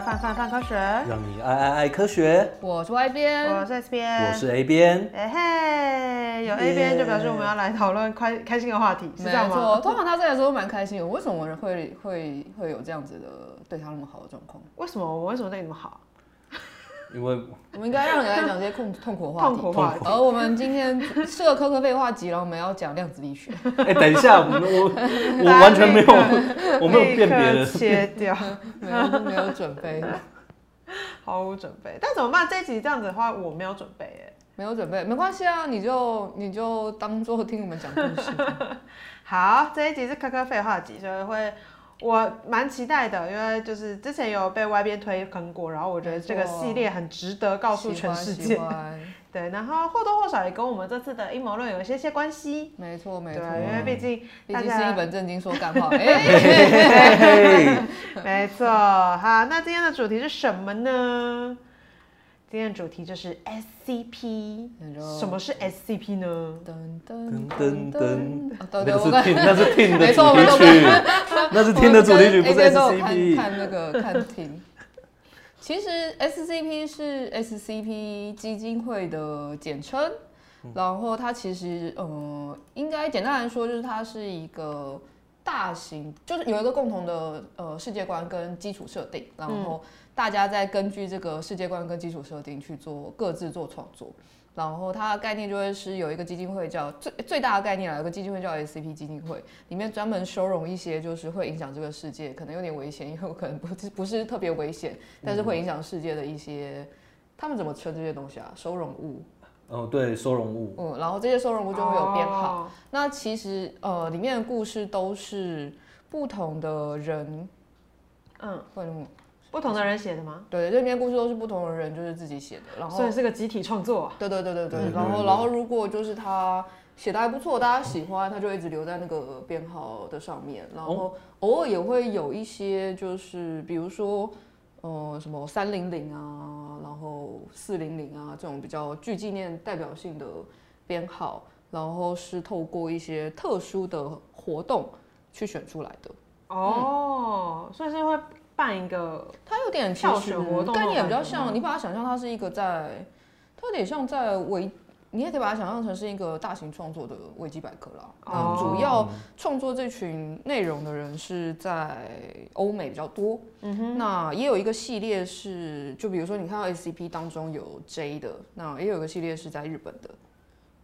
范范范科学，让你爱爱爱科学。我是 Y 边，我是 S 边，我是 A 边。哎嘿，有 A 边就表示我们要来讨论开开心的话题，是这样吗？没错，通常他在的时候蛮开心的。为什么人会会会有这样子的对他那么好的状况？为什么我为什么对你那么好？因为我们应该让你来讲这些痛痛苦话题。痛苦话题。而我们今天是个科科废话集，然后我们要讲量子力学。哎，等一下，我我我完全没有，我没有辨别的切掉，没有没有准备，毫无准备。但怎么办？这一集这样子的话，我没有准备耶。没有准备，没关系啊，你就你就当做听我们讲故事。好，这一集是科科废话集，所以会。我蛮期待的，因为就是之前有被外边推坑过，然后我觉得这个系列很值得告诉全世界。对，然后或多或少也跟我们这次的阴谋论有一些些关系。没错，没错。因为毕竟毕竟是一本正经说干话。哎，没错。好，那今天的主题是什么呢？今天的主题就是 SCP，什么是 SCP 呢？噔噔噔噔，那个是听，那是 听的 主题曲，那是听的主题曲，不是 SCP。看那个看听，其实 SCP 是 SCP 基金会的简称，然后它其实呃，应该简单来说就是它是一个大型，就是有一个共同的呃世界观跟基础设定，然后。大家在根据这个世界观跟基础设定去做各自做创作，然后它的概念就会是有一个基金会叫最最大的概念啊，有个基金会叫 SCP 基金会，里面专门收容一些就是会影响这个世界，可能有点危险，因为可能不是不是特别危险，但是会影响世界的一些，他们怎么称这些东西啊？收容物。哦，对，收容物。嗯，然后这些收容物就会有编号。Oh. 那其实呃，里面的故事都是不同的人，嗯，为什么？不同的人写的吗？对，这篇故事都是不同的人就是自己写的，然后所以是个集体创作。啊对对对对对，然后然后如果就是他写的还不错，大家喜欢，他就一直留在那个编号的上面，然后偶尔也会有一些就是比如说呃什么三零零啊，然后四零零啊这种比较具纪念代表性的编号，然后是透过一些特殊的活动去选出来的。哦，所以是会。办一个，它有点跳水活动概念也比较像，你把它想象它是一个在，它有点像在维，你也可以把它想象成是一个大型创作的维基百科啦。嗯，主要创作这群内容的人是在欧美比较多。嗯哼，那也有一个系列是，就比如说你看到 SCP 当中有 J 的，那也有一个系列是在日本的。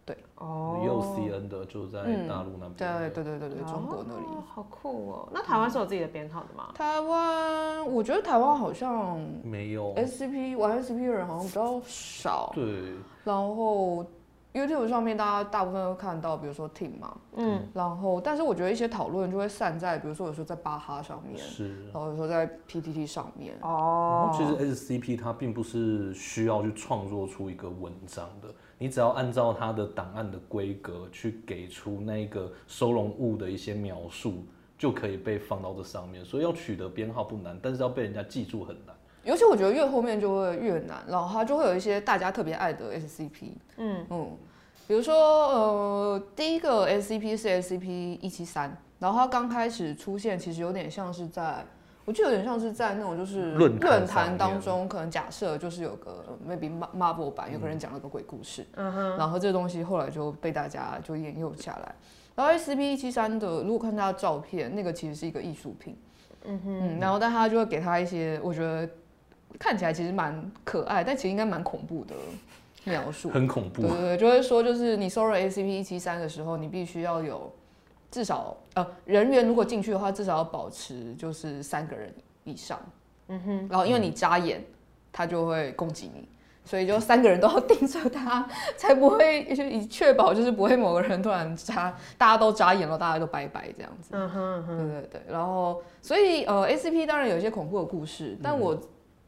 对哦，也有 CN 的，就在大陆那边。对对对对对，中国那里。好酷哦！那台湾是有自己的编号的吗？台湾，我觉得台湾好像没有 SCP 玩 SCP 的人好像比较少。对。然后 YouTube 上面大家大部分都看到，比如说 Team 嘛，嗯。然后，但是我觉得一些讨论就会散在，比如说有时候在巴哈上面，是。然后有时候在 PTT 上面。哦。其实 SCP 它并不是需要去创作出一个文章的。你只要按照它的档案的规格去给出那个收容物的一些描述，就可以被放到这上面。所以要取得编号不难，但是要被人家记住很难。尤其我觉得越后面就会越难，然后它就会有一些大家特别爱的 SCP。嗯嗯，比如说呃，第一个 SCP 是 SCP 一七三，然后它刚开始出现，其实有点像是在。我觉得有点像是在那种就是论坛当中，可能假设就是有个 maybe Marvel 版，有个人讲了个鬼故事，嗯，然后这个东西后来就被大家就沿用下来。然后 SCP 一七三的，如果看他的照片，那个其实是一个艺术品，嗯哼，嗯，然后但他就会给他一些我觉得看起来其实蛮可爱，但其实应该蛮恐怖的描述，很恐怖，对对对，就会说就是你收了 SCP 一七三的时候，你必须要有。至少呃，人员如果进去的话，至少要保持就是三个人以上。嗯哼。然后因为你眨眼，他就会攻击你，所以就三个人都要盯着他，才不会就以确保就是不会某个人突然眨，大家都眨眼了，大家都拜拜这样子。嗯哼嗯哼。对对对。然后所以呃，SCP 当然有一些恐怖的故事，但我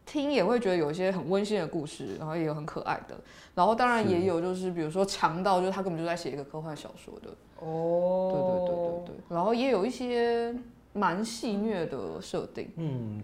听也会觉得有一些很温馨的故事，然后也有很可爱的。然后当然也有就是比如说强到就是他根本就在写一个科幻小说的。哦，对对对对对，然后也有一些蛮戏谑的设定。嗯，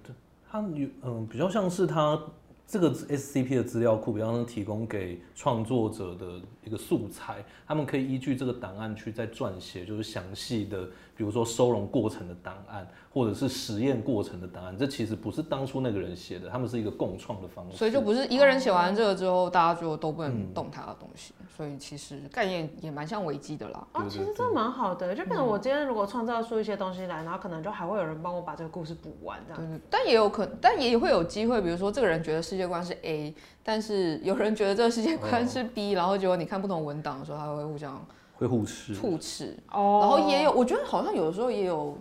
他有嗯比较像是他这个 SCP 的资料库，比方说提供给创作者的一个素材，他们可以依据这个档案去再撰写，就是详细的，比如说收容过程的档案，或者是实验过程的档案。这其实不是当初那个人写的，他们是一个共创的方式。所以就不是一个人写完这个之后，大家就都不能动他的东西。嗯、所以其实概念也蛮像维基的啦。啊，其实这蛮好的，就可能我今天如果创造出一些东西来，然后可能就还会有人帮我把这个故事补完这样。对对。但也有可能，但也会有机会，比如说这个人觉得。世界观是 A，但是有人觉得这个世界观是 B，、哦、然后结果你看不同文档的时候，他会互相会互斥，互斥哦。然后也有，我觉得好像有的时候也有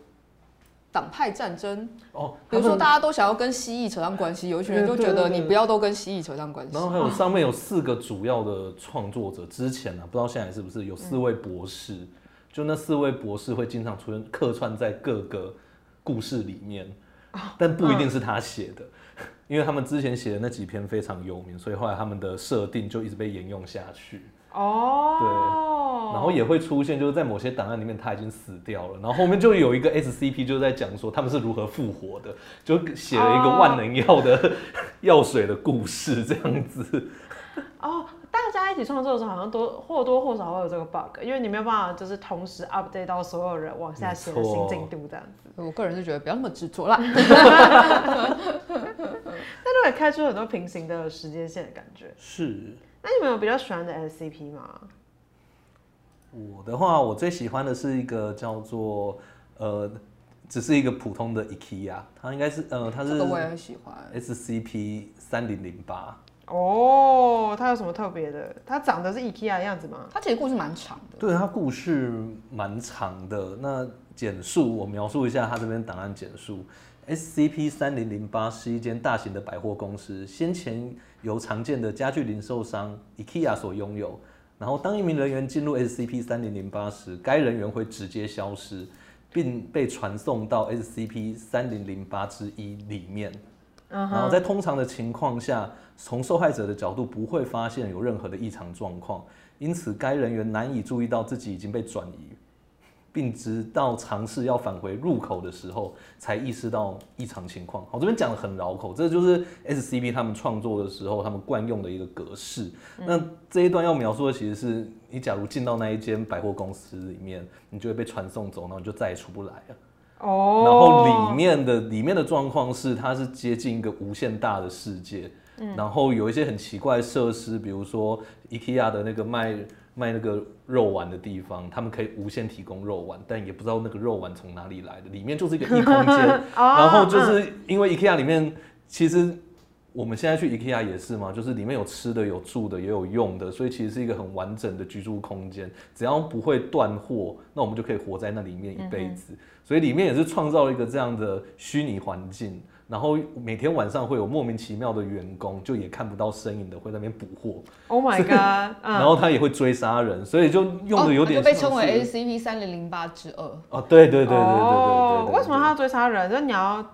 党派战争哦。比如说大家都想要跟蜥蜴扯上关系，有一群人就觉得你不要都跟蜥蜴扯上关系。然后还有上面有四个主要的创作者，之前呢、啊、不知道现在是不是有四位博士，嗯、就那四位博士会经常出现客串在各个故事里面，但不一定是他写的。嗯因为他们之前写的那几篇非常有名，所以后来他们的设定就一直被沿用下去。哦，对，然后也会出现，就是在某些档案里面他已经死掉了，然后后面就有一个 SCP 就在讲说他们是如何复活的，就写了一个万能药的药水的故事这样子。哦，大家一起创作的时候，好像都或多或少会有这个 bug，因为你没有办法就是同时 update 到所有人往下写的新进度这样子。我个人是觉得不要那么执着啦。那就会开出很多平行的时间线的感觉。是。那你们有比较喜欢的 SCP 吗？我的话，我最喜欢的是一个叫做呃，只是一个普通的 IKEA，它应该是呃，它是。这个我也很喜欢。SCP 三零零八。哦，它有什么特别的？它长得是 IKEA 的样子吗？它其实故事蛮长的。对，它故事蛮长的。那简述我描述一下它这边档案简述。SCP 三零零八是一间大型的百货公司，先前由常见的家具零售商 IKEA 所拥有。然后，当一名人员进入 SCP 三零零八时，该人员会直接消失，并被传送到 SCP 三零零八之一里面。然后，在通常的情况下，从受害者的角度不会发现有任何的异常状况，因此该人员难以注意到自己已经被转移。并直到尝试要返回入口的时候，才意识到异常情况。好，这边讲的很绕口，这就是 SCP 他们创作的时候他们惯用的一个格式。嗯、那这一段要描述的其实是，你假如进到那一间百货公司里面，你就会被传送走，然后你就再也出不来了。哦。然后里面的里面的状况是，它是接近一个无限大的世界。嗯。然后有一些很奇怪的设施，比如说 IKEA 的那个卖。卖那个肉丸的地方，他们可以无限提供肉丸，但也不知道那个肉丸从哪里来的。里面就是一个异空间，然后就是因为 IKEA 里面，其实我们现在去 IKEA 也是嘛，就是里面有吃的、有住的、也有用的，所以其实是一个很完整的居住空间。只要不会断货，那我们就可以活在那里面一辈子。所以里面也是创造了一个这样的虚拟环境。然后每天晚上会有莫名其妙的员工，就也看不到身影的，会在那边补货。Oh my god！然后他也会追杀人，所以就用的有点、哦、就被称为 SCP 三零零八之二。哦，对对对对对对对，对，对，对。为什么他要追杀人？就是你要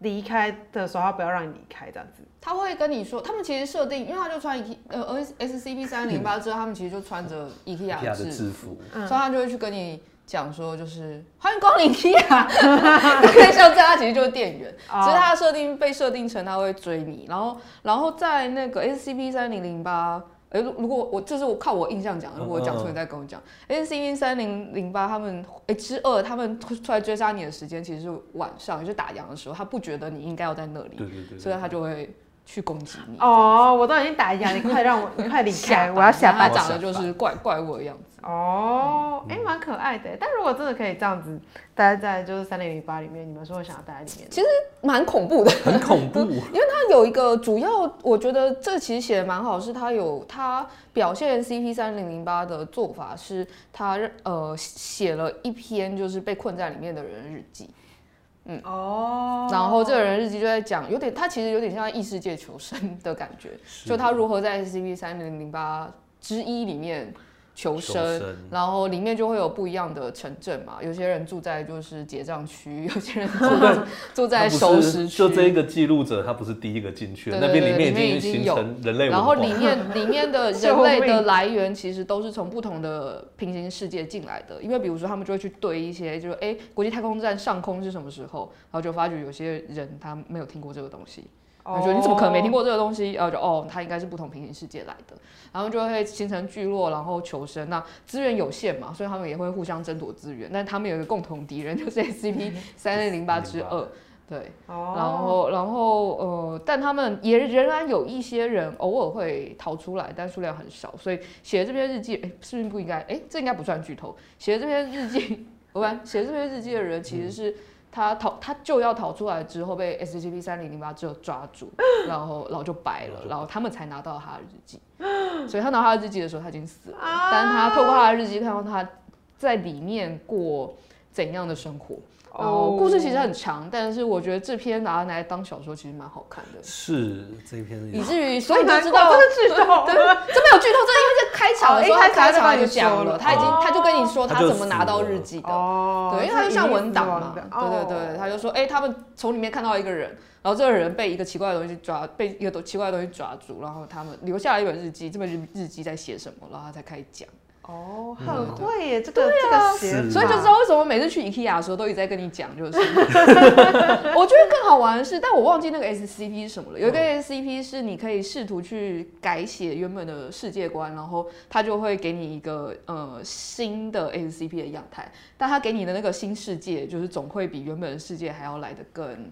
离开的时候，他不要让你离开这样子。他会跟你说，他们其实设定，因为他就穿 E 呃 SCP 三零零八之后，他们其实就穿着 E K R 的制服，嗯所以他就会去跟你。讲说就是欢迎光临 IKEA，可以像这样，他其实就是店员，只是他的设定被设定成他会追你，然后然后在那个 SCP 三零零八，哎，如果我这是我靠我印象讲，如果我讲错你再跟我讲，SCP 三零零八他们哎之二他们出来追杀你的时间其实是晚上，就是打烊的时候，他不觉得你应该要在那里，对对对，所以他就会。去攻击你哦！我都已经打一下，你快让我，你快离开！我要下班。他长得就是怪怪物的样子哦，哎、嗯，蛮、欸、可爱的。但如果真的可以这样子待在就是三零零八里面，你们是会想要待在里面？其实蛮恐怖的，很恐怖。因为它有一个主要，我觉得这其实写的蛮好，是它有它表现 CP 三零零八的做法，是它呃写了一篇就是被困在里面的人日记。嗯哦，然后这个人日记就在讲，有点他其实有点像异世界求生的感觉，就他如何在 SCP 三零零八之一里面。求生，求生，然后里面就会有不一样的城镇嘛。有些人住在就是结账区，有些人 住在住在收拾区。就这一个记录者，他不是第一个进去的，那边里面已经形成人类。然后里面 里面的人类的来源其实都是从不同的平行世界进来的。因为比如说他们就会去对一些，就是哎，国际太空站上空是什么时候，然后就发觉有些人他没有听过这个东西。我觉得你怎么可能没听过这个东西？然后就哦，它应该是不同平行世界来的，然后就会形成聚落，然后求生。那资源有限嘛，所以他们也会互相争夺资源。但他们有一个共同敌人，就是 SCP 三零零八之二。对，然后然后呃，但他们也仍然有一些人偶尔会逃出来，但数量很少。所以写这篇日记，哎，是不是不应该？哎，这应该不算剧透。写这篇日记，我们写这篇日记的人其实是。他逃，他就要逃出来之后被 SCP 三零零八之后抓住，然后然后就白了，然后他们才拿到他的日记。所以他拿他的日记的时候，他已经死了。但是他透过他的日记看到他在里面过怎样的生活。哦，故事其实很长，但是我觉得这篇拿来当小说其实蛮好看的。是这一篇，以至于所以你知道，这是剧透，对，这没有剧透，这因为在开场的时候，他开场就讲了，他已经他就跟你说他怎么拿到日记的，对，因为他就像文档嘛，对对对，他就说，哎，他们从里面看到一个人，然后这个人被一个奇怪的东西抓，被一个奇怪的东西抓住，然后他们留下了一本日记，这本日日记在写什么，然后他才开始讲。哦，很会耶，这个这个鞋，所以就知道为什么每次去 IKEA 的时候都一直在跟你讲，就是。我觉得更好玩的是，但我忘记那个 SCP 是什么了。有一个 SCP 是你可以试图去改写原本的世界观，然后它就会给你一个呃新的 SCP 的样态，但它给你的那个新世界，就是总会比原本的世界还要来得更。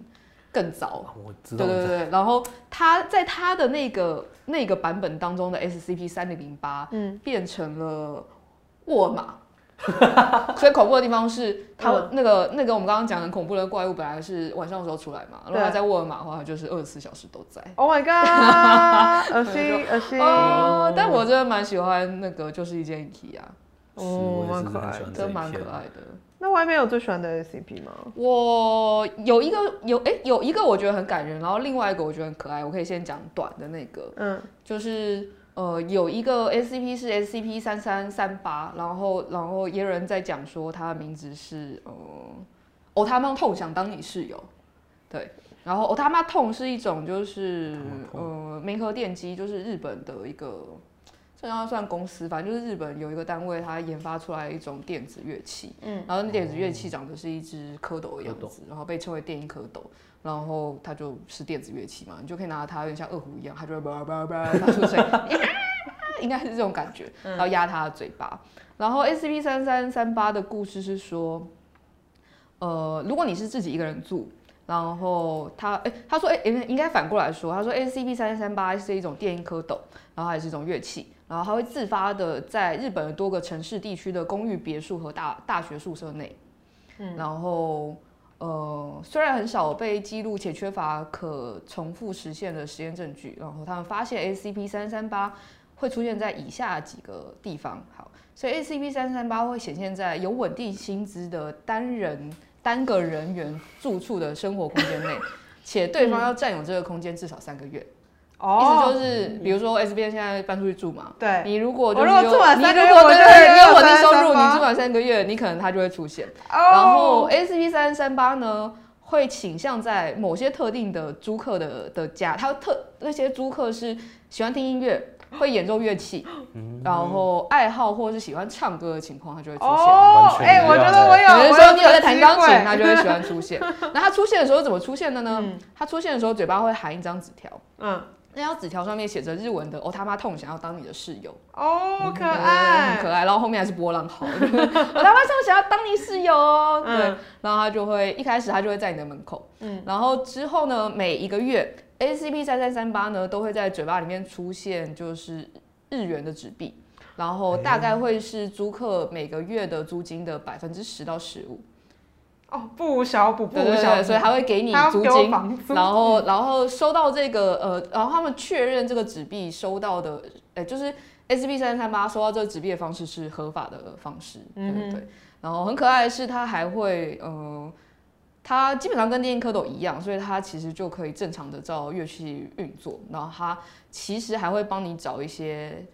更早，我知道。对对对，然后他在他的那个那个版本当中的 SCP 三零零八，嗯，变成了沃尔玛，所以恐怖的地方是，他那个那个我们刚刚讲的恐怖的怪物本来是晚上的时候出来嘛，如果他在沃尔玛的话，就是二十四小时都在。Oh my god！恶心恶心。哦，但我真的蛮喜欢那个，就是一件 IKEA 啊，哦，蛮可爱，真蛮可爱的。那外面有最喜欢的 SCP 吗？我有一个有哎、欸、有一个我觉得很感人，然后另外一个我觉得很可爱。我可以先讲短的那个，嗯，就是呃有一个 SCP 是 SCP 三三三八，然后然后也有人在讲说他的名字是呃哦他妈痛想当你室友，对，然后哦他妈痛是一种就是呃明和电机，就是日本的一个。这要算公司，反正就是日本有一个单位，它研发出来一种电子乐器，嗯，然后那电子乐器长得是一只蝌蚪的样子，然后被称为电音蝌蚪，然后它就是电子乐器嘛，你就可以拿它有点像二胡一样，它就会叭叭叭发出声音，应该是这种感觉，然后压它的嘴巴。然后 SCP 三三三八的故事是说，呃，如果你是自己一个人住，然后他哎，他说哎，应应该反过来说，他说 SCP 三三三八是一种电音蝌蚪，然后还是一种乐器。然后它会自发的在日本的多个城市地区的公寓别墅和大大学宿舍内，嗯，然后呃虽然很少被记录且缺乏可重复实现的实验证据，然后他们发现 SCP 三三八会出现在以下几个地方。好，所以 SCP 三三八会显现在有稳定薪资的单人单个人员住处的生活空间内，且对方要占有这个空间至少三个月。意思就是，比如说 S B N 现在搬出去住嘛，对，你如果就是有，你如果对，你有稳定收入，你住满三个月，你可能它就会出现。然后 S P 三三八呢，会倾向在某些特定的租客的的家，他特那些租客是喜欢听音乐，会演奏乐器，然后爱好或者是喜欢唱歌的情况，他就会出现。哦，哎，我觉得我有，比如说你有在弹钢琴，他就会喜欢出现。那他出现的时候怎么出现的呢？他出现的时候嘴巴会含一张纸条，嗯。那张纸条上面写着日文的“哦他妈痛，想要当你的室友”，哦，可爱，很可爱。然后后面还是波浪号，“ 我他妈痛，想要当你室友”哦，对。然后他就会一开始他就会在你的门口，嗯。然后之后呢，每一个月 A C P 三三三八呢都会在嘴巴里面出现就是日元的纸币，然后大概会是租客每个月的租金的百分之十到十五。哦，不无小补，不无小补，所以还会给你租金，然后然后收到这个呃，然后他们确认这个纸币收到的，哎，就是 SCP 三三八收到这个纸币的方式是合法的方式，嗯、对对。然后很可爱的是，它还会呃，它基本上跟电音蝌蚪一样，所以它其实就可以正常的照乐器运作，然后它其实还会帮你找一些。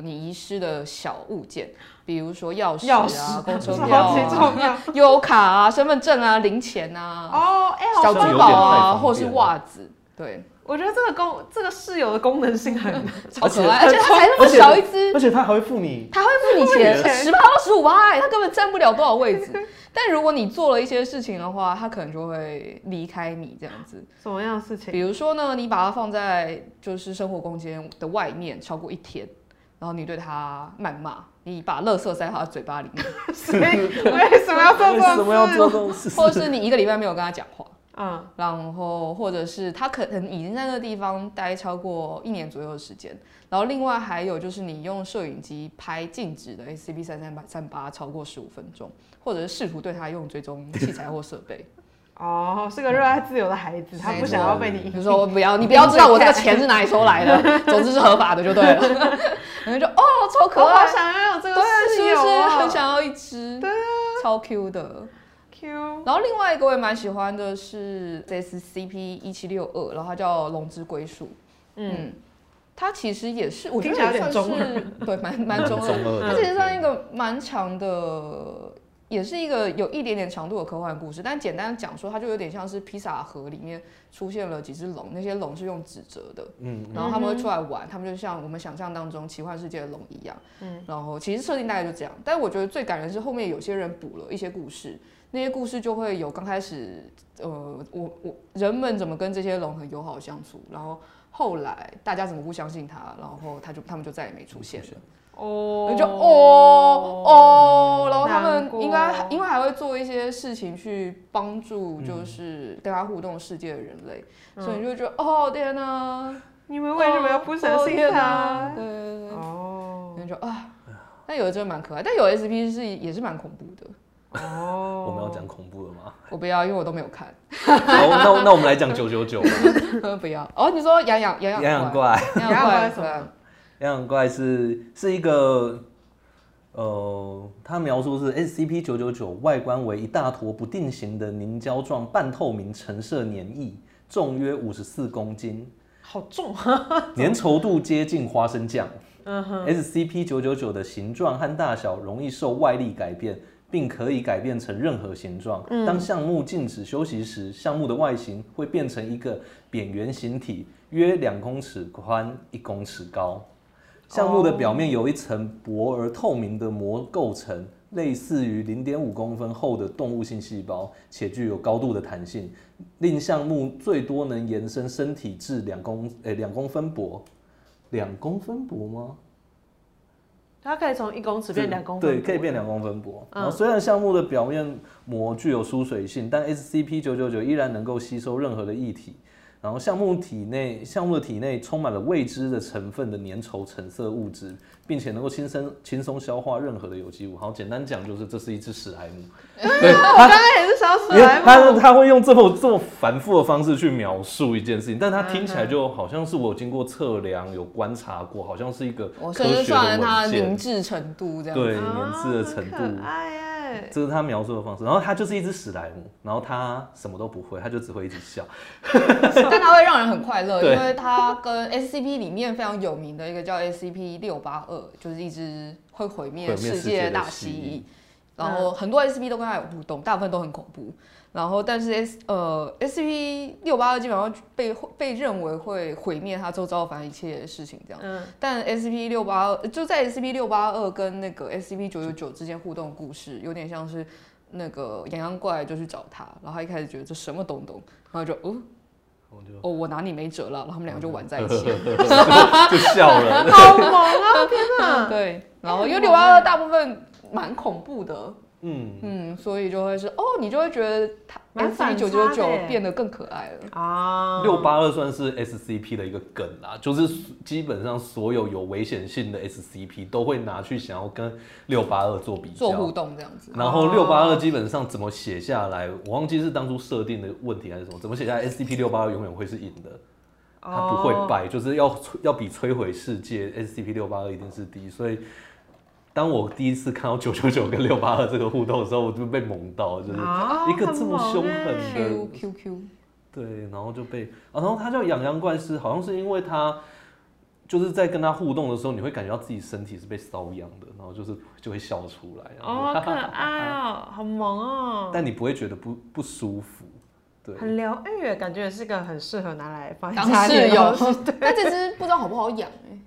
你遗失的小物件，比如说钥匙啊、公车票啊、悠游卡啊、身份证啊、零钱啊、哦，哎，小珠宝啊，或是袜子，对，我觉得这个功这个室友的功能性很 超可爱，而且它才那么小一只，而且它还会付你，它会付你钱，十八到十五趴，它根本占不了多少位置。但如果你做了一些事情的话，它可能就会离开你这样子。什么样的事情？比如说呢，你把它放在就是生活空间的外面超过一天，然后你对他谩骂，你把垃圾塞他嘴巴里面，所以为什么要做这种事？为什么要做这种事？或者是你一个礼拜没有跟他讲话，嗯，然后或者是他可能已经在那个地方待超过一年左右的时间。然后另外还有就是你用摄影机拍静止的 SCP 三三八三八超过十五分钟，或者是试图对他用追踪器材或设备。哦，是个热爱自由的孩子，他不想要被你。比如说我不要，你不要知道我这个钱是哪里收来的，总之是合法的就对了。然后就哦，超可爱，我好想要有这个室友，是不是很想要一只？对啊，超 Q 的 Q。然后另外一个我也蛮喜欢的是 SCP 一七六二，然后它叫龙之归宿。嗯。它其实也是，我觉得也算是对，蛮蛮中二。它其实算一个蛮强的，也是一个有一点点强度的科幻故事。但简单讲说，它就有点像是披萨盒里面出现了几只龙，那些龙是用纸折的，嗯，然后他们会出来玩，他们就像我们想象当中奇幻世界的龙一样，嗯，然后其实设定大概就这样。但我觉得最感人是后面有些人补了一些故事，那些故事就会有刚开始，呃，我我人们怎么跟这些龙很友好相处，然后。后来大家怎么不相信他？然后他就他们就再也没出现了。哦，就哦哦，然后他们应该因为还会做一些事情去帮助，就是跟他互动世界的人类，嗯、所以你就觉得哦天哪，你们为什么要不相信他？对对对，哦，你就啊，但有的真的蛮可爱，但有 SP 是也是蛮恐怖的。哦，我们要讲恐怖的吗？我不要，因为我都没有看。好，那那我们来讲九九九吧。不要哦，你说痒痒痒痒痒怪，痒痒怪什么？痒痒怪是是一个，呃，他描述是 SCP 九九九外观为一大坨不定型的凝胶状半透明橙色粘液，重约五十四公斤，好重，粘稠度接近花生酱。嗯哼，SCP 九九九的形状和大小容易受外力改变。并可以改变成任何形状。当项目静止休息时，项目的外形会变成一个扁圆形体，约两公尺宽、一公尺高。项目的表面有一层薄而透明的膜构成，类似于零点五公分厚的动物性细胞，且具有高度的弹性，令项目最多能延伸身体至两公诶两公分薄。两公分薄吗？它可以从一公尺变两公分，对，可以变两公分薄。然后虽然项目的表面膜具有疏水性，但 SCP 九九九依然能够吸收任何的液体。然后项目体内，项目的体内充满了未知的成分的粘稠橙色物质，并且能够轻松轻松消化任何的有机物。好，简单讲就是这是一只史莱姆。对，我刚刚也是想史莱姆。他他会用这么这么繁复的方式去描述一件事情，但他听起来就好像是我有经过测量、有观察过，好像是一个科学的文献。我算它凝滞程度这样。对，凝滞的程度。这是他描述的方式，然后他就是一只史莱姆，然后他什么都不会，他就只会一直笑，但他会让人很快乐，因为他跟 SCP 里面非常有名的一个叫 SCP 六八二，就是一只会毁灭世界的大蜥蜴，然后很多 SCP 都跟他有互动，大部分都很恐怖。然后，但是 S 呃 SCP 六八二基本上被被认为会毁灭他周遭反正一切的事情这样。嗯。但 SCP 六八二就在 SCP 六八二跟那个 SCP 九九九之间互动的故事，有点像是那个痒痒怪就去找他，然后他一开始觉得这什么东东，然后就哦，哦我拿你没辙了，然后他们两个就玩在一起，就笑了。好萌啊！天哪。对。然后因为六八二大部分蛮恐怖的。嗯嗯，所以就会是哦，你就会觉得它 SCP 九九九变得更可爱了啊。六八二算是 SCP 的一个梗啦，就是基本上所有有危险性的 SCP 都会拿去想要跟六八二做比较、做互动这样子。然后六八二基本上怎么写下来，我忘记是当初设定的问题还是什么，怎么写下来 SCP 六八二永远会是赢的，它不会败，就是要要比摧毁世界 SCP 六八二一定是第一，所以。当我第一次看到九九九跟六八二这个互动的时候，我就被萌到，就是一个这么凶狠的 Q Q，对，然后就被，然后他叫痒痒怪师，好像是因为他就是在跟他互动的时候，你会感觉到自己身体是被瘙痒的，然后就是就会笑出来，哦，好可爱哦，好萌哦，但你不会觉得不不舒服。对，很疗愈，感觉也是个很适合拿来放当室友。但 这只不知道好不好养哎。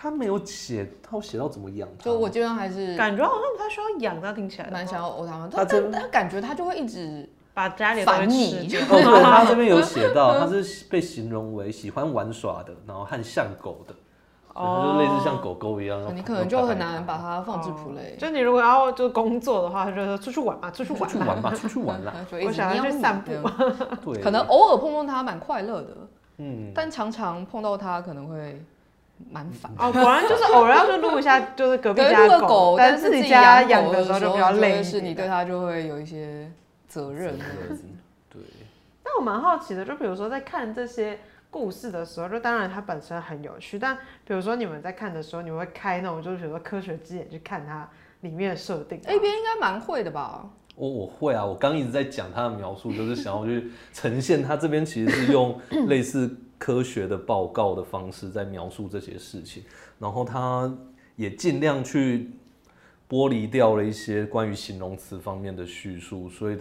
他没有写，他有写到怎么养。就我觉得还是感觉好像不太需要养，他听起来蛮想要欧他们。他但他感觉他就会一直把家里烦你。哦，对，他这边有写到，他是被形容为喜欢玩耍的，然后和像狗的。哦，就类似像狗狗一样。你可能就很难把它放置 play。就你如果要就工作的话，就说出去玩嘛，出去玩，出去玩吧，出去玩啦。我想要去散步。对，可能偶尔碰碰它蛮快乐的。嗯，但常常碰到它可能会蛮烦。哦，果然就是偶尔要去录一下，就是隔壁家的狗，但是自己家养的时候就比较累，是你对它就会有一些责任。对。那我蛮好奇的，就比如说在看这些。故事的时候，就当然它本身很有趣，但比如说你们在看的时候，你们会开那种就是比如说科学之眼去看它里面的设定。A 边应该蛮会的吧？我我会啊，我刚一直在讲它的描述，就是想要去呈现它这边其实是用 类似科学的报告的方式在描述这些事情，然后他也尽量去剥离掉了一些关于形容词方面的叙述，所以。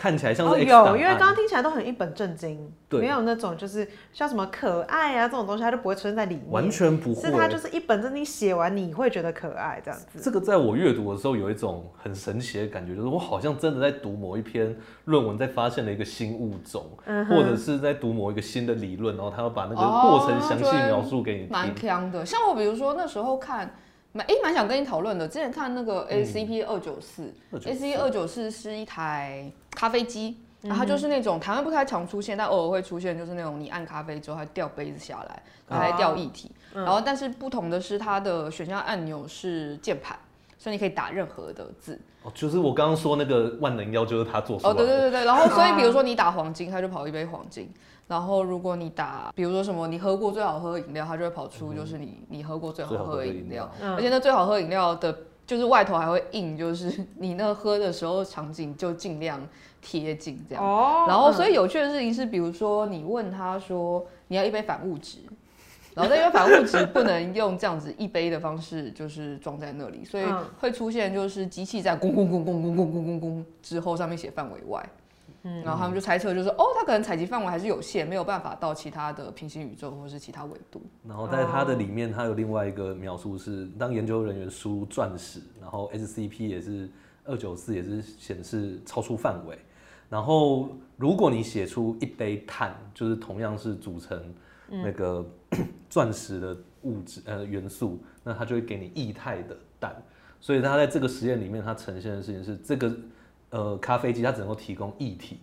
看起来像是、有，因为刚刚听起来都很一本正经，对，没有那种就是像什么可爱啊这种东西，它就不会出现在里面，完全不会。是它就是一本正经写完，你会觉得可爱这样子。这个在我阅读的时候有一种很神奇的感觉，就是我好像真的在读某一篇论文，在发现了一个新物种，嗯、或者是在读某一个新的理论，然后他要把那个过程详细描述给你听。蛮强的，像我比如说那时候看。蛮诶，蛮想跟你讨论的。之前看那个 ACP 二九四，ACP 二九四是一台咖啡机，然后它就是那种台湾不太常出现，但偶尔会出现，就是那种你按咖啡之后它掉杯子下来，它还掉液体。然后但是不同的是，它的选项按钮是键盘，所以你可以打任何的字。哦，就是我刚刚说那个万能药，就是它做出来的。哦，对对对对。然后 所以比如说你打黄金，它就跑一杯黄金。然后，如果你打，比如说什么，你喝过最好喝的饮料，它就会跑出就是你、嗯、你喝过最好喝的饮料。嗯、而且那最好喝饮料的，就是外头还会印，就是 你那喝的时候场景就尽量贴近这样。哦。然后，所以有趣的事情是，比如说你问他说你要一杯反物质，然后那杯反物质不能用这样子一杯的方式就是装在那里，所以会出现就是机器在咣咣咣咣咣咣咣咣之后上面写范围外。嗯，然后他们就猜测，就是哦，它可能采集范围还是有限，没有办法到其他的平行宇宙或是其他维度。然后在它的里面，它有另外一个描述是，当研究人员输入钻石，然后 SCP 也是二九四也是显示超出范围。然后如果你写出一杯碳，就是同样是组成那个 钻石的物质呃元素，那它就会给你液态的氮。所以它在这个实验里面，它呈现的事情是这个。呃，咖啡机它只能够提供液体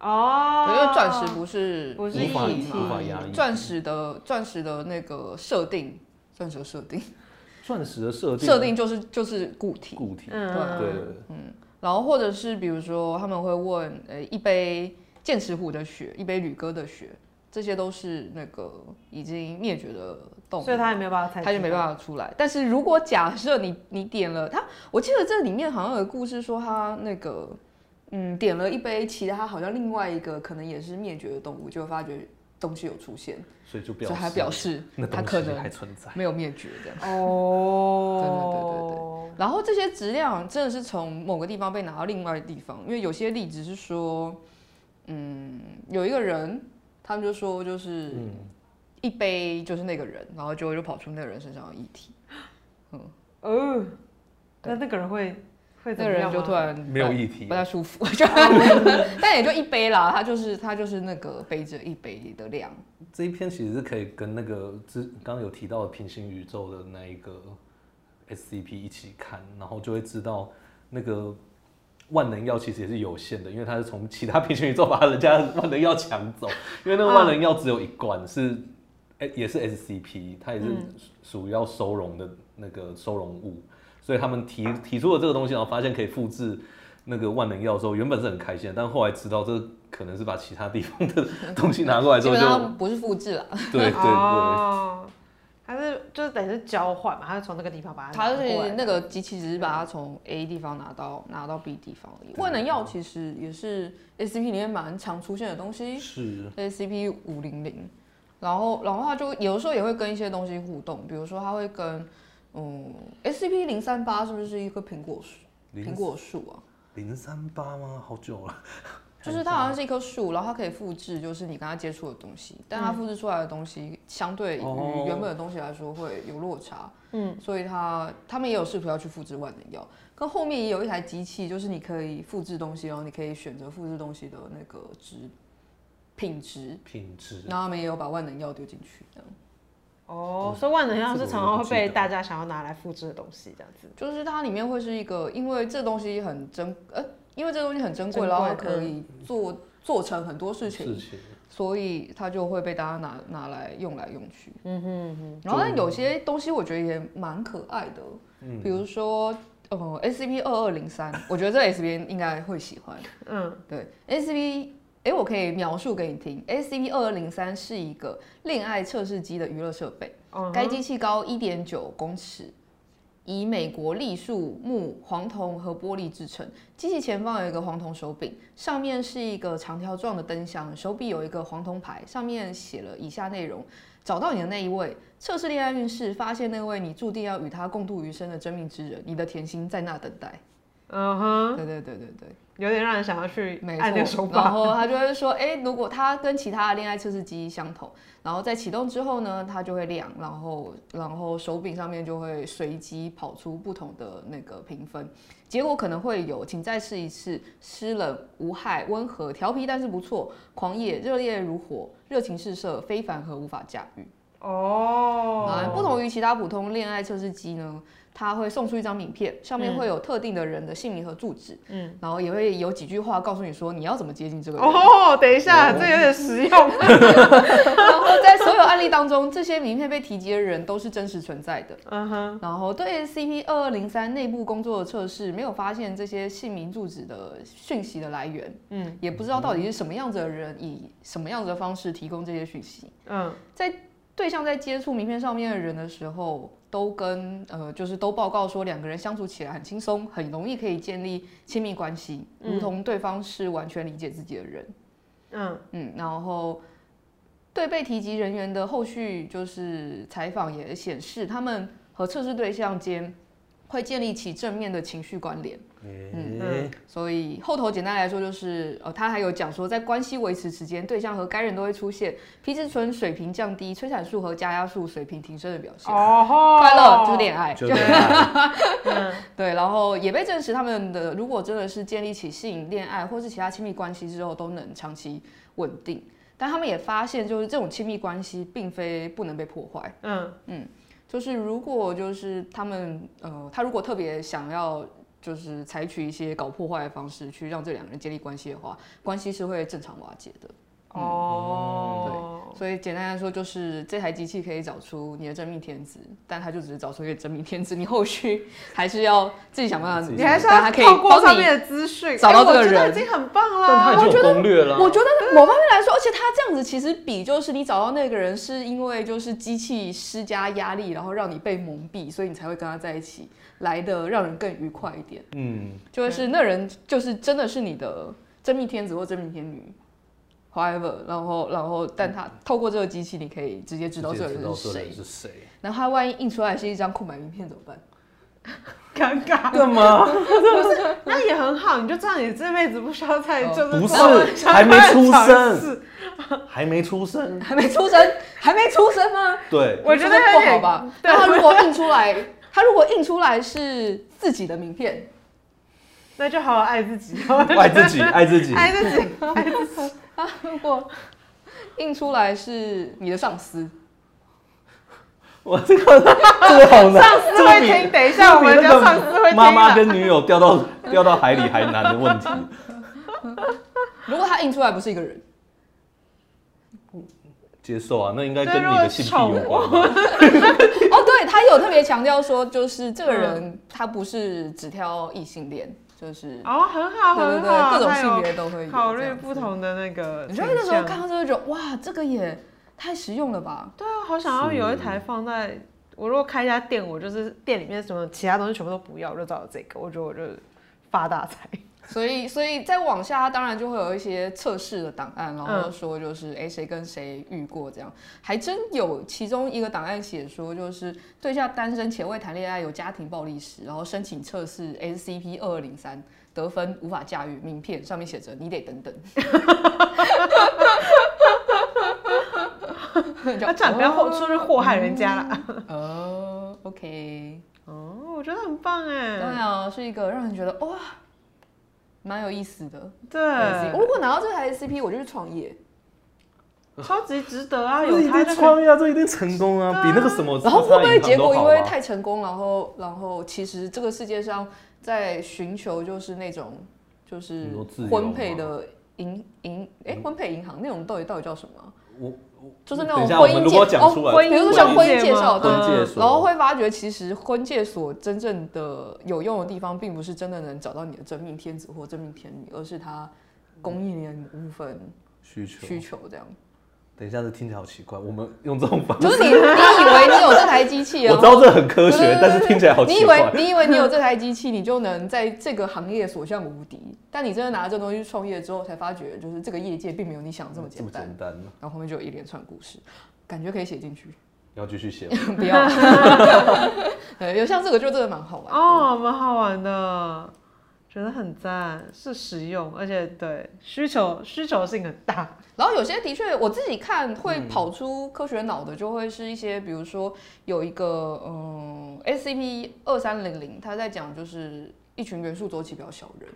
哦，因为钻石不是不是液体，无法压抑。钻石的钻石的那个设定，钻石的设定，钻石的设定，设定就是就是固体，固体，对、对对嗯，然后或者是比如说他们会问，呃，一杯剑齿虎的血，一杯吕哥的血。这些都是那个已经灭绝的动物，所以它也没有办法，它就没办法出来。但是如果假设你你点了它，我记得这里面好像有个故事说它那个嗯点了一杯其他好像另外一个可能也是灭绝的动物，就会发觉东西有出现，所以就表示还表示它可能还存在，没有灭绝的哦。对对对对对。然后这些质量真的是从某个地方被拿到另外的地方，因为有些例子是说，嗯，有一个人。他们就说，就是一杯就是那个人，然后就就跑出那个人身上的液体，嗯，哦，那那个人会会怎么样？那个人就突然没有液体，不太舒服，但也就一杯啦。他就是他就是那个背着一杯的量。这一篇其实是可以跟那个之刚刚有提到的平行宇宙的那一个 SCP 一起看，然后就会知道那个。万能药其实也是有限的，因为它是从其他平行宇宙把人家万能药抢走。因为那个万能药只有一罐，是也是 SCP，它也是属于要收容的那个收容物，所以他们提提出了这个东西，然后发现可以复制那个万能药的时候，原本是很开心，但后来知道这可能是把其他地方的 东西拿过来之后就不是复制了。对对对。哦它是就是等于是交换嘛，它是从那个地方把它，它是那个机器只是把它从 A 地方拿到拿到 B 地方而已。万能药其实也是 SCP 里面蛮常出现的东西，是 SCP 五零零，然后然后它就有的时候也会跟一些东西互动，比如说它会跟嗯 SCP 零三八是不是一棵苹果树？苹果树啊？零三八吗？好久了。就是它好像是一棵树，然后它可以复制，就是你跟它接触的东西，但它复制出来的东西相对于原本的东西来说会有落差。嗯，所以它他们也有试图要去复制万能药，跟后面也有一台机器，就是你可以复制东西，然后你可以选择复制东西的那个值品质品质，然后他们也有把万能药丢进去这样。哦，所以万能药是常常会被大家想要拿来复制的东西，这样子。就是它里面会是一个，因为这东西很珍，呃，因为这东西很珍贵，然后可以做做成很多事情，所以它就会被大家拿拿来用来用去。嗯哼哼。然后但有些东西我觉得也蛮可爱的，嗯，比如说呃，SCP 二二零三，我觉得这 S B 应该会喜欢。嗯，对，SCP。哎，我可以描述给你听。SCP 二二零三是一个恋爱测试机的娱乐设备。Uh. 该机器高一点九公尺，以美国栗树木、黄铜和玻璃制成。机器前方有一个黄铜手柄，上面是一个长条状的灯箱，手柄有一个黄铜牌，上面写了以下内容：找到你的那一位，测试恋爱运势，发现那位你注定要与他共度余生的真命之人，你的甜心在那等待。嗯哼、uh，huh. 对对对对对。有点让人想要去按那个手把，然后他就会说，哎、欸，如果它跟其他的恋爱测试机相同，然后在启动之后呢，它就会亮，然后然后手柄上面就会随机跑出不同的那个评分，结果可能会有，请再试一次，湿冷无害，温和调皮但是不错，狂野热烈如火，热情四射，非凡和无法驾驭。哦，啊，不同于其他普通恋爱测试机呢。他会送出一张名片，上面会有特定的人的姓名和住址，嗯，然后也会有几句话告诉你说你要怎么接近这个人。哦，等一下，哦、这有点实用。然后在所有案例当中，这些名片被提及的人都是真实存在的。嗯哼。然后对 SCP 二二零三内部工作的测试，没有发现这些姓名住址的讯息的来源。嗯，也不知道到底是什么样子的人以什么样子的方式提供这些讯息。嗯，在对象在接触名片上面的人的时候。都跟呃，就是都报告说两个人相处起来很轻松，很容易可以建立亲密关系，如同对方是完全理解自己的人。嗯嗯，然后对被提及人员的后续就是采访也显示，他们和测试对象间会建立起正面的情绪关联。嗯，嗯，所以后头简单来说就是，呃，他还有讲说，在关系维持时间，对象和该人都会出现皮质醇水平降低、催产素和加压素水平提升的表现。哦吼，快乐就是恋爱，就恋爱。对，然后也被证实，他们的如果真的是建立起吸引恋爱或是其他亲密关系之后，都能长期稳定。但他们也发现，就是这种亲密关系并非不能被破坏。嗯嗯，就是如果就是他们，呃，他如果特别想要。就是采取一些搞破坏的方式去让这两个人建立关系的话，关系是会正常瓦解的。哦、嗯，对，所以简单来说，就是这台机器可以找出你的真命天子，但它就只是找出一个真命天子，你后续还是要自己想办法。你还是要透过上面的资讯找到这个人，欸、已经很棒了。但他已经有攻略了。我觉得某方面来说，而且他这样子其实比就是你找到那个人，是因为就是机器施加压力，然后让你被蒙蔽，所以你才会跟他在一起。来的让人更愉快一点，嗯，就是那人就是真的是你的真命天子或真命天女，however，然后然后但他透过这个机器，你可以直接知道这个人是谁，是谁。然后他万一印出来是一张空白名片怎么办？尴尬，干嘛？那也很好，你就知道你这辈子不需要再就是不是还没出生，还没出生，还没出生，还没出生吗？对，我觉得不好吧？那他如果印出来。他如果印出来是自己的名片，那就好好爱自己，爱自己，爱自己，爱自己，爱自己。他 如果印出来是你的上司，我这个这个好难。上司会听，等一下我们叫上司会听。妈妈跟女友掉到掉到海里还难的问题。如果他印出来不是一个人。接受啊，那应该跟你的性癖有关？哦，对，他有特别强调说，就是这个人他不是只挑异性恋，就是哦，很好，对对对，各种性别都会考虑不同的那个。你觉得那时候看到这个，觉得哇，这个也太实用了吧？对啊，好想要有一台放在我如果开一家店，我就是店里面什么其他东西全部都不要，我就找这个，我觉得我就发大财。所以，所以再往下，当然就会有一些测试的档案，然后说就是，哎、嗯，谁跟谁遇过这样，还真有其中一个档案写说，就是对象单身且未谈恋爱，有家庭暴力史，然后申请测试 SCP 二二零三，得分无法驾驭，名片上面写着你得等等。那这样不要祸出去祸害人家了。哦，OK，哦，我觉得很棒哎。对啊，是一个让人觉得哇，蛮有意思的。对，我如果拿到这台 SCP，我就去创业。超级值得啊！有他创业啊，这一定成功啊，比那个什么。然后会不会结果因为太成功，然后然后其实这个世界上在寻求就是那种就是婚配的银银哎婚配银行那种到底到底叫什么？我就是那种婚姻介哦，比如说像婚姻介绍对，然后会发觉其实婚介所真正的有用的地方，并不是真的能找到你的真命天子或真命天女，而是它供应链部分需求。需求这样。等一下，这听起来好奇怪。我们用这种方式，就是你，你以为你有这台机器啊？我知道这很科学，但是听起来好奇怪。你以为你以为你有这台机器，你就能在这个行业所向无敌？但你真的拿着这东西去创业之后，才发觉，就是这个业界并没有你想的这么简单。这么简单。然后后面就有一连串故事，感觉可以写进去。要继续写？不要。对，有像这个就真的蛮好玩哦，蛮好玩的。觉得很赞，是实用，而且对需求需求性很大。然后有些的确，我自己看会跑出科学脑的，就会是一些，比如说有一个嗯，SCP 二三零零，他在讲就是一群元素周期表小人，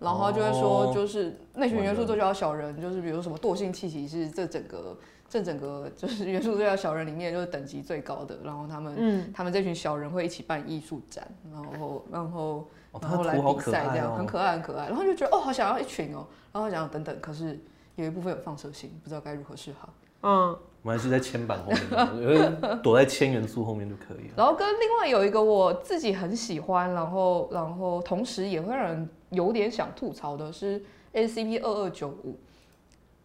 然后就会说就是那群元素周期表小人，就是比如什么惰性气体是这整个这整个就是元素周期表小人里面就是等级最高的，然后他们嗯，他们这群小人会一起办艺术展，然后然后。然后来比赛，这样很可爱，很可爱。然后就觉得哦，好想要一群哦。然后想要等等，可是有一部分有放射性，不知道该如何是好。嗯，我们还是在铅板后面，因为躲在铅元素后面就可以了。然后跟另外有一个我自己很喜欢，然后然后同时也会让人有点想吐槽的是 SCP 二二九五，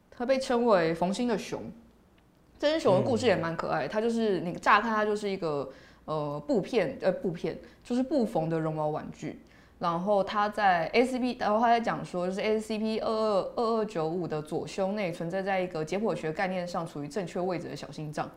它被称为冯星的熊。这只熊的故事也蛮可爱，它就是你乍看它就是一个呃布片呃布片，就是布缝的绒毛玩具。然后他在 SCP，然后他在讲说，就是 SCP 二二二二九五的左胸内存在在一个解剖学概念上处于正确位置的小心脏，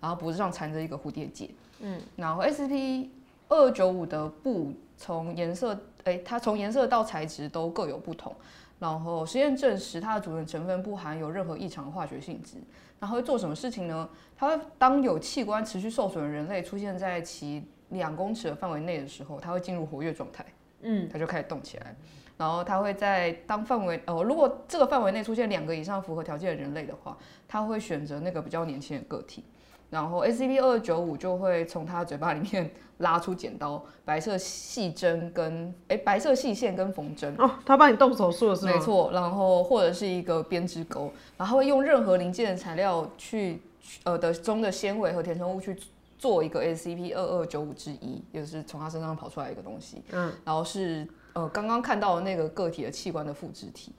然后脖子上缠着一个蝴蝶结。嗯，然后 SCP 二二九五的布从颜色，哎，它从颜色到材质都各有不同。然后实验证实它的组成成分不含有任何异常的化学性质。然后会做什么事情呢？它会当有器官持续受损的人类出现在其两公尺的范围内的时候，它会进入活跃状态。嗯，它就开始动起来，然后它会在当范围哦，如果这个范围内出现两个以上符合条件的人类的话，它会选择那个比较年轻的个体，然后 SCP 二二九五就会从它嘴巴里面 拉出剪刀、白色细针跟哎白色细线跟缝针哦，他帮你动手术了是吗？没错，然后或者是一个编织钩，然后会用任何零件的材料去呃的中的纤维和填充物去。做一个 SCP 二二九五之一，也就是从他身上跑出来一个东西，嗯，然后是呃刚刚看到的那个个体的器官的复制体，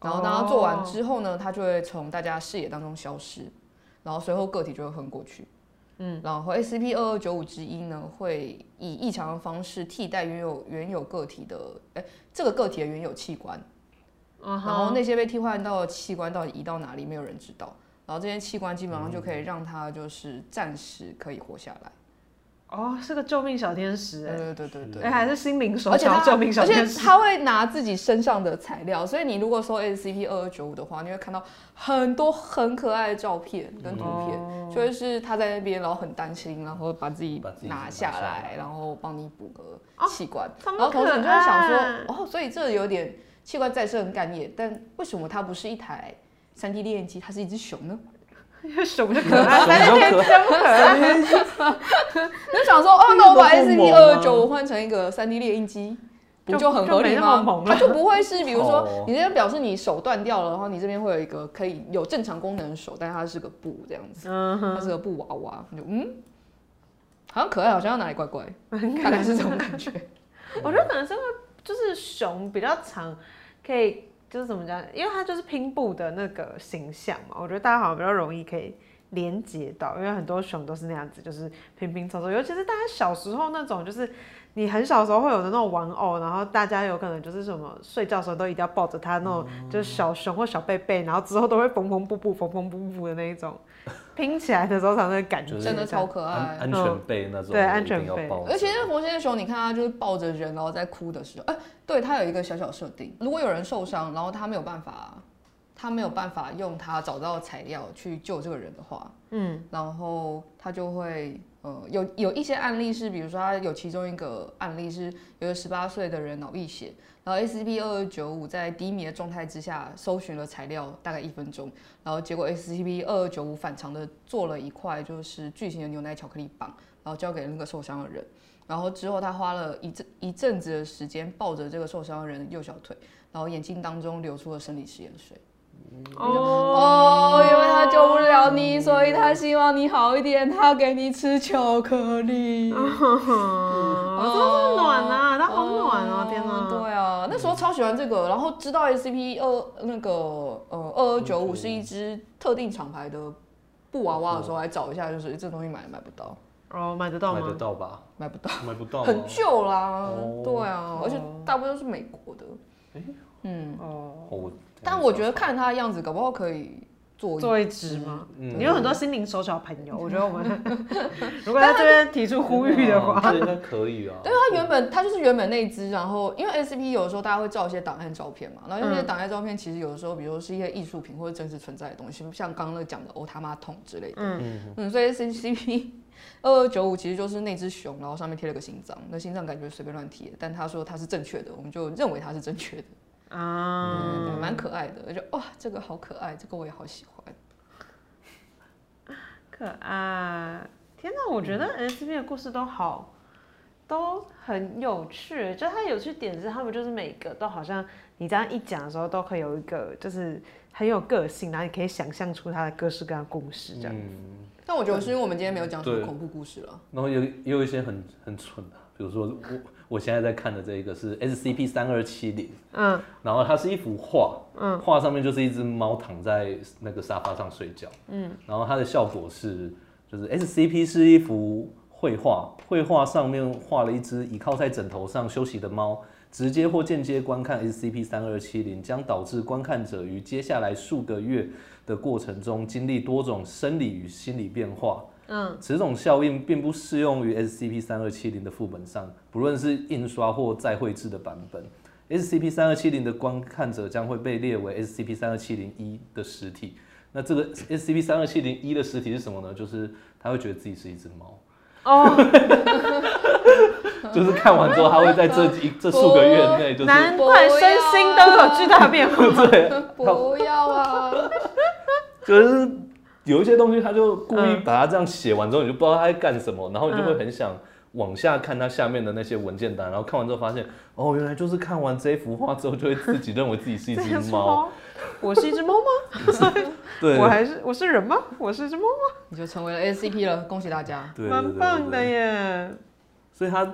然后当他做完之后呢，他就会从大家视野当中消失，然后随后个体就会横过去，嗯，然后 SCP 二二九五之一呢会以异常的方式替代原有原有个体的，哎，这个个体的原有器官，然后那些被替换到的器官到底移到哪里，没有人知道。然后这些器官基本上就可以让他就是暂时可以活下来，哦，是个救命小天使，对对对对对，哎，还是心灵手巧救命小天使，而且他会拿自己身上的材料，所以你如果搜 SCP 二二九五的话，你会看到很多很可爱的照片跟图片，嗯、就会是他在那边，然后很担心，然后把自己拿下来，下来然后帮你补个器官，哦、然后同时你就会想说，哦，所以这有点器官再生概念，但为什么它不是一台？三 D 列印机，它是一只熊呢？熊就可爱，三 D 列印机可爱。就想说，哦，那我把 SCP 二二九换成一个三 D 列印机，不就很合理吗？它就不会是，比如说，你这边表示你手断掉了，然后你这边会有一个可以有正常功能的手，但它是个布这样子，它是个布娃娃，就嗯，好像可爱，好像要哪里怪怪，大概是这种感觉。我觉得可能是因为就是熊比较长，可以。就是怎么讲？因为它就是拼布的那个形象嘛，我觉得大家好像比较容易可以连接到，因为很多熊都是那样子，就是拼拼凑凑。尤其是大家小时候那种，就是你很小的时候会有的那种玩偶，然后大家有可能就是什么睡觉的时候都一定要抱着它那种，就是小熊或小贝贝，然后之后都会缝缝补补缝缝补补的那一种，拼起来的时候才能感觉真的超可爱，安全被那种，对安全被。而且那佛心的熊，你看它就是抱着人，然后在哭的时候，哎，对，它有一个小小设定，如果有人受伤，然后他没有办法，他没有办法用他找到材料去救这个人的话，嗯，然后他就会。呃，有有一些案例是，比如说他有其中一个案例是，有个十八岁的人脑溢血，然后 SCP 二二九五在低迷的状态之下搜寻了材料大概一分钟，然后结果 SCP 二二九五反常的做了一块就是巨型的牛奶巧克力棒，然后交给那个受伤的人，然后之后他花了一阵一阵子的时间抱着这个受伤的人的右小腿，然后眼睛当中流出了生理食盐水。哦，了你，所以他希望你好一点，他给你吃巧克力。哦，暖啊，他好暖啊，天哪！对啊，那时候超喜欢这个，然后知道 SCP 二那个呃二二九五是一只特定厂牌的布娃娃的时候，还找一下，就是这东西买买不到。哦，买得到吗？买得到吧？买不到，买不到，很旧啦。对啊，而且大部分都是美国的。嗯哦。但我觉得看他的样子，搞不好可以做做一只吗？你有很多心灵手巧朋友，我觉得我们 如果在这边提出呼吁的话，应该可以啊。对，他原本他就是原本那一只，然后因为 SCP 有的时候大家会照一些档案照片嘛，然后那些档案照片其实有的时候，比如说是一些艺术品或者真实存在的东西，像刚刚那讲的欧他妈桶之类的。嗯嗯。所以 SCP 二二九五其实就是那只熊，然后上面贴了个心脏，那心脏感觉随便乱贴，但他说他是正确的，我们就认为他是正确的。啊，蛮、嗯、可爱的，我就哇，这个好可爱，这个我也好喜欢，可爱！天哪，我觉得 SCP 的故事都好，都很有趣。就它有趣点是，他们就是每个都好像你这样一讲的时候，都可以有一个就是很有个性，然后你可以想象出它的各式各样的故事这样子。嗯、但我觉得是因为我们今天没有讲什么恐怖故事了，然后有也有一些很很蠢的，比如说我。我现在在看的这一个是 SCP 三二七零，嗯，然后它是一幅画，嗯，画上面就是一只猫躺在那个沙发上睡觉，嗯，然后它的效果是，就是 SCP 是一幅绘画，绘画上面画了一只倚靠在枕头上休息的猫，直接或间接观看 SCP 三二七零，将导致观看者于接下来数个月的过程中经历多种生理与心理变化。嗯，此种效应并不适用于 SCP 三二七零的副本上，不论是印刷或再绘制的版本。SCP 三二七零的观看者将会被列为 SCP 三二七零一的实体。那这个 SCP 三二七零一的实体是什么呢？就是他会觉得自己是一只猫。哦，就是看完之后，他会在这几 这数个月内，就是难怪身心都有巨大变化。对，不要啊，就是。有一些东西，他就故意把它这样写完之后，你就不知道他在干什么，然后你就会很想往下看他下面的那些文件单，然后看完之后发现，哦，原来就是看完这幅画之后，就会自己认为自己是一只猫。我是一只猫吗？对，我还是我是人吗？我是一只猫吗？你就成为了 SCP 了，恭喜大家，蛮棒的耶。所以他。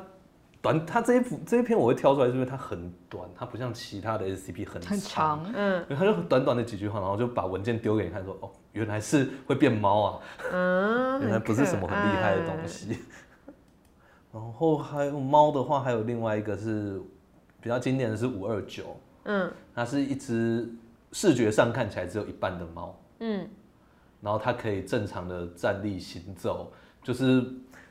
短，它这一幅这一篇我会挑出来，是因为它很短，它不像其他的 SCP 很长，很长，嗯，它就短短的几句话，然后就把文件丢给你看，说哦，原来是会变猫啊，嗯，原来不是什么很厉害的东西。然后还有猫的话，还有另外一个是比较经典的是五二九，嗯，它是一只视觉上看起来只有一半的猫，嗯，然后它可以正常的站立行走，就是。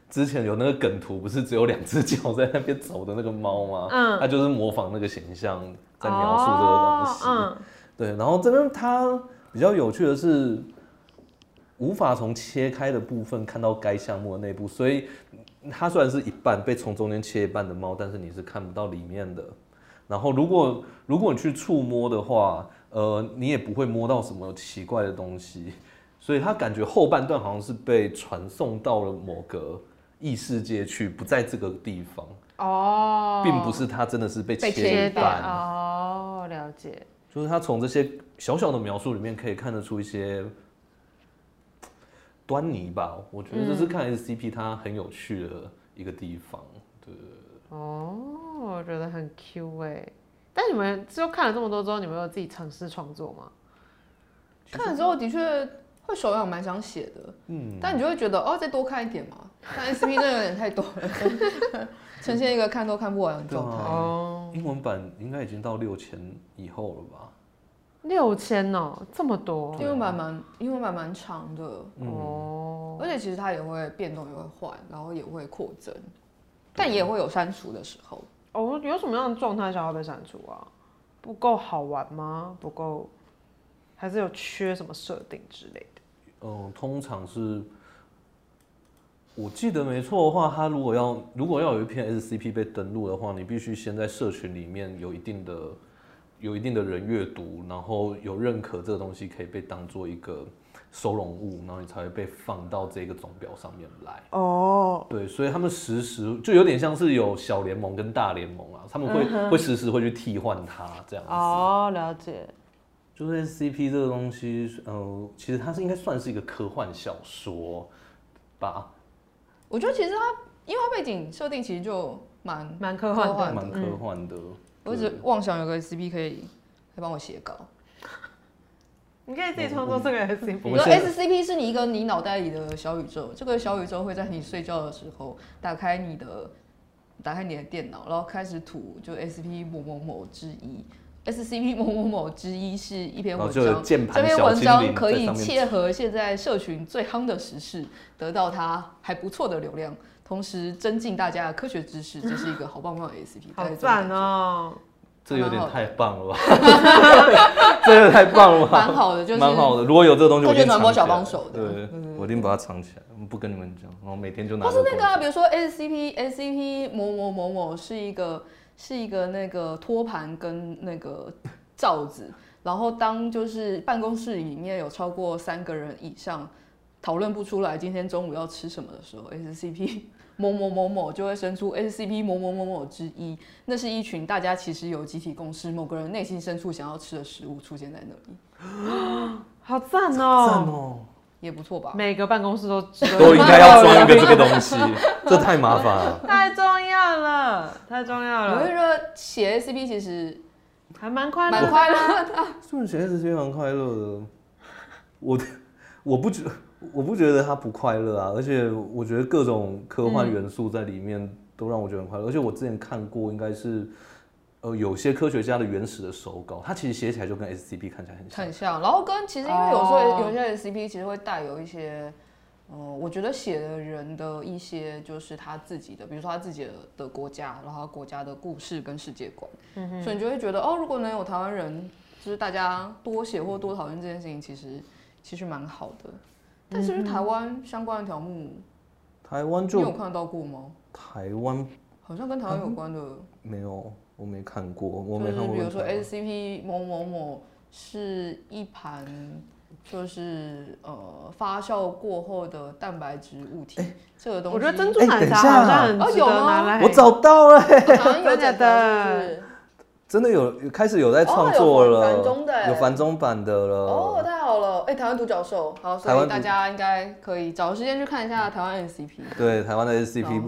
之前有那个梗图，不是只有两只脚在那边走的那个猫吗？嗯，它就是模仿那个形象在描述这个东西。嗯，对。然后这边它比较有趣的是，无法从切开的部分看到该项目的内部，所以它虽然是一半被从中间切一半的猫，但是你是看不到里面的。然后如果如果你去触摸的话，呃，你也不会摸到什么奇怪的东西。所以它感觉后半段好像是被传送到了某个。异世界去不在这个地方哦，并不是他真的是被切一半哦，了解。就是他从这些小小的描述里面可以看得出一些端倪吧。我觉得这是看 SCP 它很有趣的一个地方。对哦，我觉得很 Q 哎。但你们就看了这么多之后，你们有自己尝试创作吗？看了之后的确。会手痒，蛮想写的。嗯，但你就会觉得哦，再多看一点嘛。但 S C P 真的有点太多了，呈现一个看都看不完的状态。哦、啊，英文版应该已经到六千以后了吧？六千哦，这么多。英文版蛮英文版蛮长的哦，而且其实它也会变动，也会换，然后也会扩增，但也会有删除的时候。哦，有什么样的状态下会被删除啊？不够好玩吗？不够，还是有缺什么设定之类的？嗯，通常是，我记得没错的话，它如果要如果要有一篇 SCP 被登录的话，你必须先在社群里面有一定的有一定的人阅读，然后有认可这个东西可以被当做一个收容物，然后你才会被放到这个总表上面来。哦，对，所以他们实时就有点像是有小联盟跟大联盟啊，他们会、嗯、会实时会去替换它这样子。哦，了解。就是 SCP 这个东西，呃，其实它是应该算是一个科幻小说吧。我觉得其实它，因为它背景设定其实就蛮蛮科幻的，蛮科幻的。嗯、我一直妄想有个 SCP 可以可以帮我写稿。你可以自己创作这个 SCP。我说 SCP 是你一个你脑袋里的小宇宙，这个小宇宙会在你睡觉的时候打开你的，打开你的电脑，然后开始吐就 SCP 某某某之一。SCP 某某某之一是一篇文章，这篇文章可以切合现在社群最夯的时事，得到它还不错的流量，同时增进大家的科学知识，这是一个好棒棒的 SCP。好赞哦！这有点太棒了吧？这个太棒了吧？蛮好的，就是蛮好的。如果有这个东西，我就传播小帮手。对，我一定把它藏起来，不跟你们讲，然后每天就拿。不是那个啊，比如说 SCP SCP 某某某某是一个。是一个那个托盘跟那个 罩子，然后当就是办公室里面有超过三个人以上讨论不出来今天中午要吃什么的时候，SCP 某某某某就会生出 SCP 某某某某之一，那是一群大家其实有集体共识，某个人内心深处想要吃的食物出现在那里，好赞哦，赞哦，也不错吧？每个办公室都都应该要装一个这个东西，这太麻烦了，太重要了，太重要了。我会说写 SCP 其实还蛮快乐，蛮快乐的。是不是写 SCP 蛮快乐的？我我不觉我不觉得它不快乐啊，而且我觉得各种科幻元素在里面都让我觉得很快乐。而且我之前看过，应该是。呃，有些科学家的原始的手稿，它其实写起来就跟 SCP 看起来很像，很像。然后跟其实因为有时候有些 SCP 其实会带有一些，嗯、呃，我觉得写的人的一些就是他自己的，比如说他自己的的国家，然后国家的故事跟世界观，嗯哼，所以你就会觉得哦，如果能有台湾人，就是大家多写或多讨论这件事情，其实其实蛮好的。但是不是台湾相关的条目，台湾就你有看到过吗？台湾好像跟台湾有关的、嗯、没有。我没看过，我没看过。就是比如说 SCP 某某某是一盘，就是呃发酵过后的蛋白质物体。欸、这个东西，我觉得珍珠奶茶好像很值得拿来。我找到了、欸，真的的，真的有开始有在创作了，哦、有繁中的，有繁中版的了。哦，太好了！哎、欸，台湾独角兽，好，所以大家应该可以找时间去看一下台湾 SCP。对，台湾的 SCP，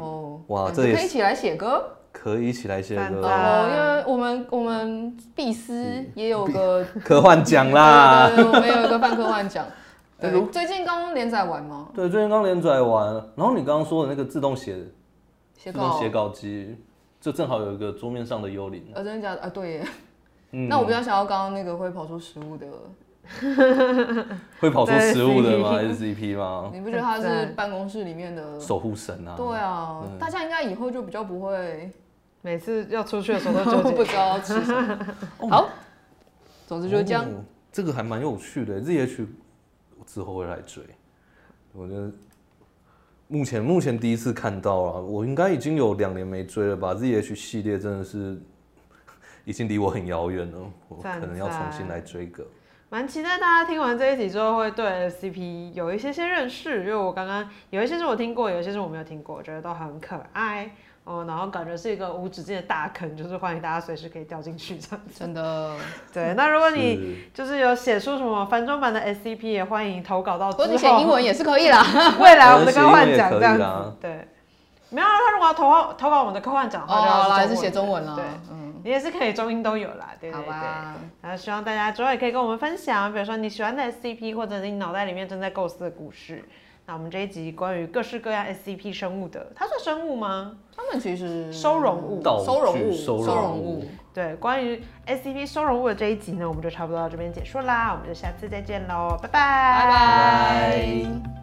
哇，这也可以一起来写歌。可以一起来写歌哦，因为我们我们毕斯也有个 科幻奖啦，对，对，对，我们有一个半科幻奖。对，最近刚刚连载完吗？对，最近刚连载完。然后你刚刚说的那个自动写自动写稿机，就正好有一个桌面上的幽灵。啊，真的假的？啊，对耶。嗯。那我比较想要刚刚那个会跑出食物的，会跑出食物的吗？SCP 吗？你不觉得他是办公室里面的守护神啊？对啊，大家应该以后就比较不会。每次要出去的时候都 不知道要吃什么。好，总之就是这样。哦、这个还蛮有趣的，ZH 之后会来追。我觉得目前目前第一次看到啊，我应该已经有两年没追了吧？ZH 系列真的是已经离我很遥远了，我可能要重新来追个。蛮期待大家听完这一集之后会对 SCP 有一些些认识，因为我刚刚有一些是我听过，有一些是我没有听过，我觉得都很可爱。哦，然后感觉是一个无止境的大坑，就是欢迎大家随时可以掉进去这样子。真的。对，那如果你就是有写出什么繁中版的 SCP，也欢迎投稿到之后。或者写英文也是可以啦。未来我们的科幻奖这样子。对。没有，他如果要投投稿我们的科幻奖的话，就要还是写中文了。对，嗯。你也是可以中英都有啦，对对对。然后希望大家之后也可以跟我们分享，比如说你喜欢的 SCP，或者你脑袋里面正在构思的故事。那我们这一集关于各式各样 SCP 生物的，它算生物吗？它们其实收容物，收容物，收容物。对，关于 SCP 收容物的这一集呢，我们就差不多到这边结束啦，我们就下次再见喽，拜拜，拜拜。